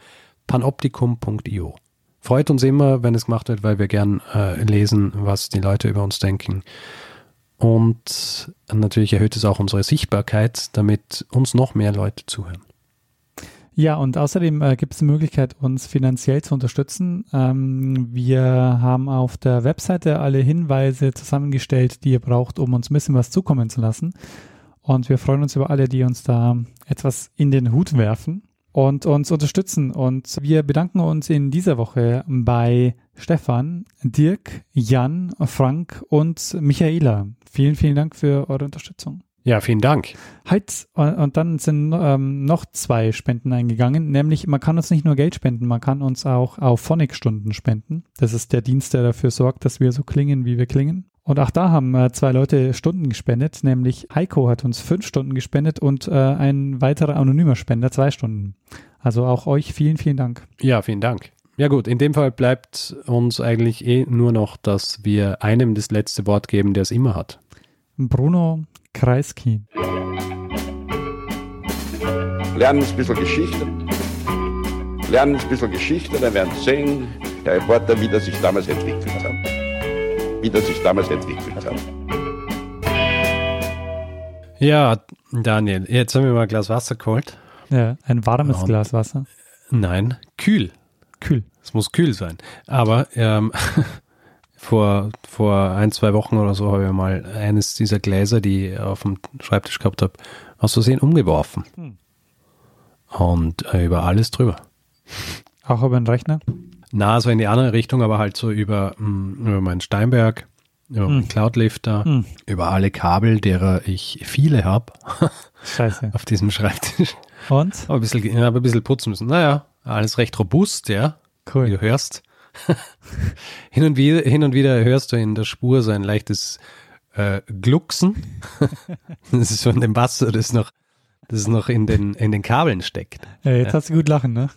A: panoptikum.io. Freut uns immer, wenn es gemacht wird, weil wir gern äh, lesen, was die Leute über uns denken. Und natürlich erhöht es auch unsere Sichtbarkeit, damit uns noch mehr Leute zuhören.
B: Ja, und außerdem äh, gibt es die Möglichkeit, uns finanziell zu unterstützen. Ähm, wir haben auf der Webseite alle Hinweise zusammengestellt, die ihr braucht, um uns ein bisschen was zukommen zu lassen. Und wir freuen uns über alle, die uns da etwas in den Hut werfen und uns unterstützen. Und wir bedanken uns in dieser Woche bei Stefan, Dirk, Jan, Frank und Michaela. Vielen, vielen Dank für eure Unterstützung.
A: Ja, vielen Dank.
B: Halt, und dann sind ähm, noch zwei Spenden eingegangen, nämlich man kann uns nicht nur Geld spenden, man kann uns auch auf Phonic-Stunden spenden. Das ist der Dienst, der dafür sorgt, dass wir so klingen, wie wir klingen. Und auch da haben äh, zwei Leute Stunden gespendet, nämlich Heiko hat uns fünf Stunden gespendet und äh, ein weiterer anonymer Spender zwei Stunden. Also auch euch vielen, vielen Dank.
A: Ja, vielen Dank. Ja gut, in dem Fall bleibt uns eigentlich eh nur noch, dass wir einem das letzte Wort geben, der es immer hat.
B: Bruno Kreisky.
C: Lernen ein bisschen Geschichte. Lernen ein bisschen Geschichte, dann werden Sie sehen, der Reporter, wie das sich damals entwickelt hat. Wie das sich damals entwickelt hat.
A: Ja, Daniel, jetzt haben wir mal ein Glas Wasser geholt.
B: Ja, ein warmes
A: Und-
B: Glas Wasser.
A: Nein, kühl.
B: Kühl.
A: Es muss kühl sein. Aber ähm, <laughs> vor, vor ein, zwei Wochen oder so habe ich mal eines dieser Gläser, die ich auf dem Schreibtisch gehabt habe, aus Versehen umgeworfen.
B: Hm.
A: Und äh, über alles drüber.
B: Auch über den Rechner.
A: Na, so in die andere Richtung, aber halt so über, mh, über meinen Steinberg, über meinen
B: Hm.
A: Cloudlifter,
B: Hm.
A: über alle Kabel, derer ich viele habe
B: Scheiße. <laughs>
A: auf diesem Schreibtisch.
B: Und?
A: Aber ein bisschen, ja, aber ein bisschen putzen müssen. Naja, alles recht robust, ja, wie
B: Cool.
A: du hörst. <laughs> hin, und wieder, hin und wieder hörst du in der Spur so ein leichtes äh, Glucksen. <laughs> das ist von dem Wasser, das noch, das noch in den, in den Kabeln steckt.
B: Ja, jetzt hast du gut lachen, ne?